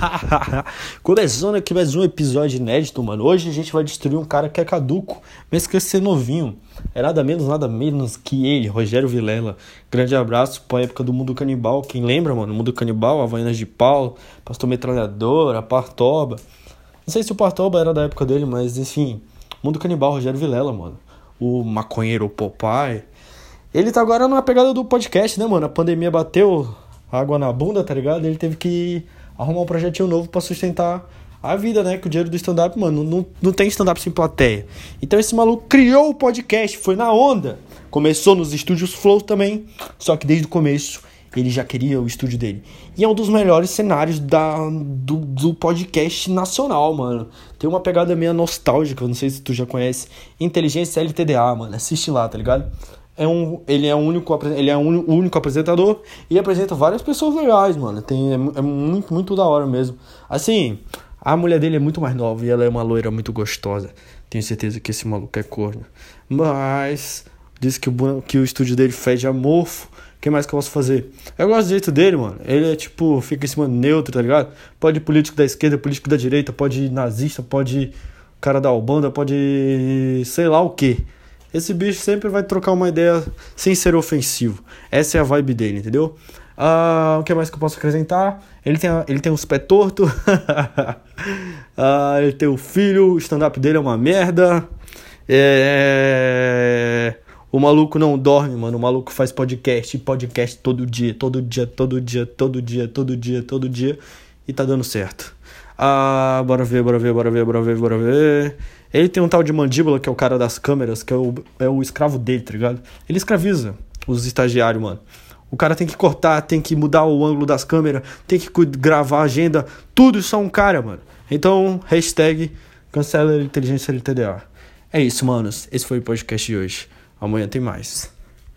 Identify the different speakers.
Speaker 1: Começando aqui mais um episódio inédito, mano. Hoje a gente vai destruir um cara que é caduco, mesmo que ser novinho. É nada menos, nada menos que ele, Rogério Vilela. Grande abraço pra época do Mundo Canibal. Quem lembra, mano? Mundo Canibal, Havaianas de Pau, Pastor Metralhadora, Partoba. Não sei se o Partoba era da época dele, mas enfim. Mundo Canibal, Rogério Vilela, mano. O maconheiro Popeye. Ele tá agora na pegada do podcast, né, mano? A pandemia bateu água na bunda, tá ligado? Ele teve que arrumar um projetinho novo para sustentar a vida, né? Que o dinheiro do stand-up, mano, não, não tem stand-up sem plateia. Então esse maluco criou o podcast, foi na onda. Começou nos estúdios Flow também, só que desde o começo ele já queria o estúdio dele. E é um dos melhores cenários da, do, do podcast nacional, mano. Tem uma pegada meio nostálgica, não sei se tu já conhece. Inteligência LTDA, mano. Assiste lá, tá ligado? É um, ele é único, ele é o único apresentador e apresenta várias pessoas legais, mano. Tem, é, é, muito, muito da hora mesmo. Assim, a mulher dele é muito mais nova e ela é uma loira muito gostosa. Tenho certeza que esse maluco é corno. Mas, diz que o, que o estúdio dele fede a mofo. O que mais que eu posso fazer? Eu gosto do jeito dele, mano. Ele é tipo, fica em cima neutro, tá ligado? Pode ir político da esquerda, político da direita, pode ir nazista, pode ir cara da Albanda, pode ir sei lá o que. Esse bicho sempre vai trocar uma ideia sem ser ofensivo. Essa é a vibe dele, entendeu? Ah, o que mais que eu posso acrescentar? Ele tem, ele tem uns pés tortos. ah, ele tem o filho, o stand-up dele é uma merda. É... O maluco não dorme, mano. O maluco faz podcast, podcast todo dia, todo dia, todo dia, todo dia, todo dia, todo dia. E tá dando certo. Ah, bora ver, bora ver, bora ver, bora ver, bora ver. Ele tem um tal de mandíbula, que é o cara das câmeras, que é o, é o escravo dele, tá ligado? Ele escraviza os estagiários, mano. O cara tem que cortar, tem que mudar o ângulo das câmeras, tem que gravar a agenda, tudo isso é um cara, mano. Então, hashtag cancela inteligência LTDA. É isso, manos. Esse foi o podcast de hoje. Amanhã tem mais.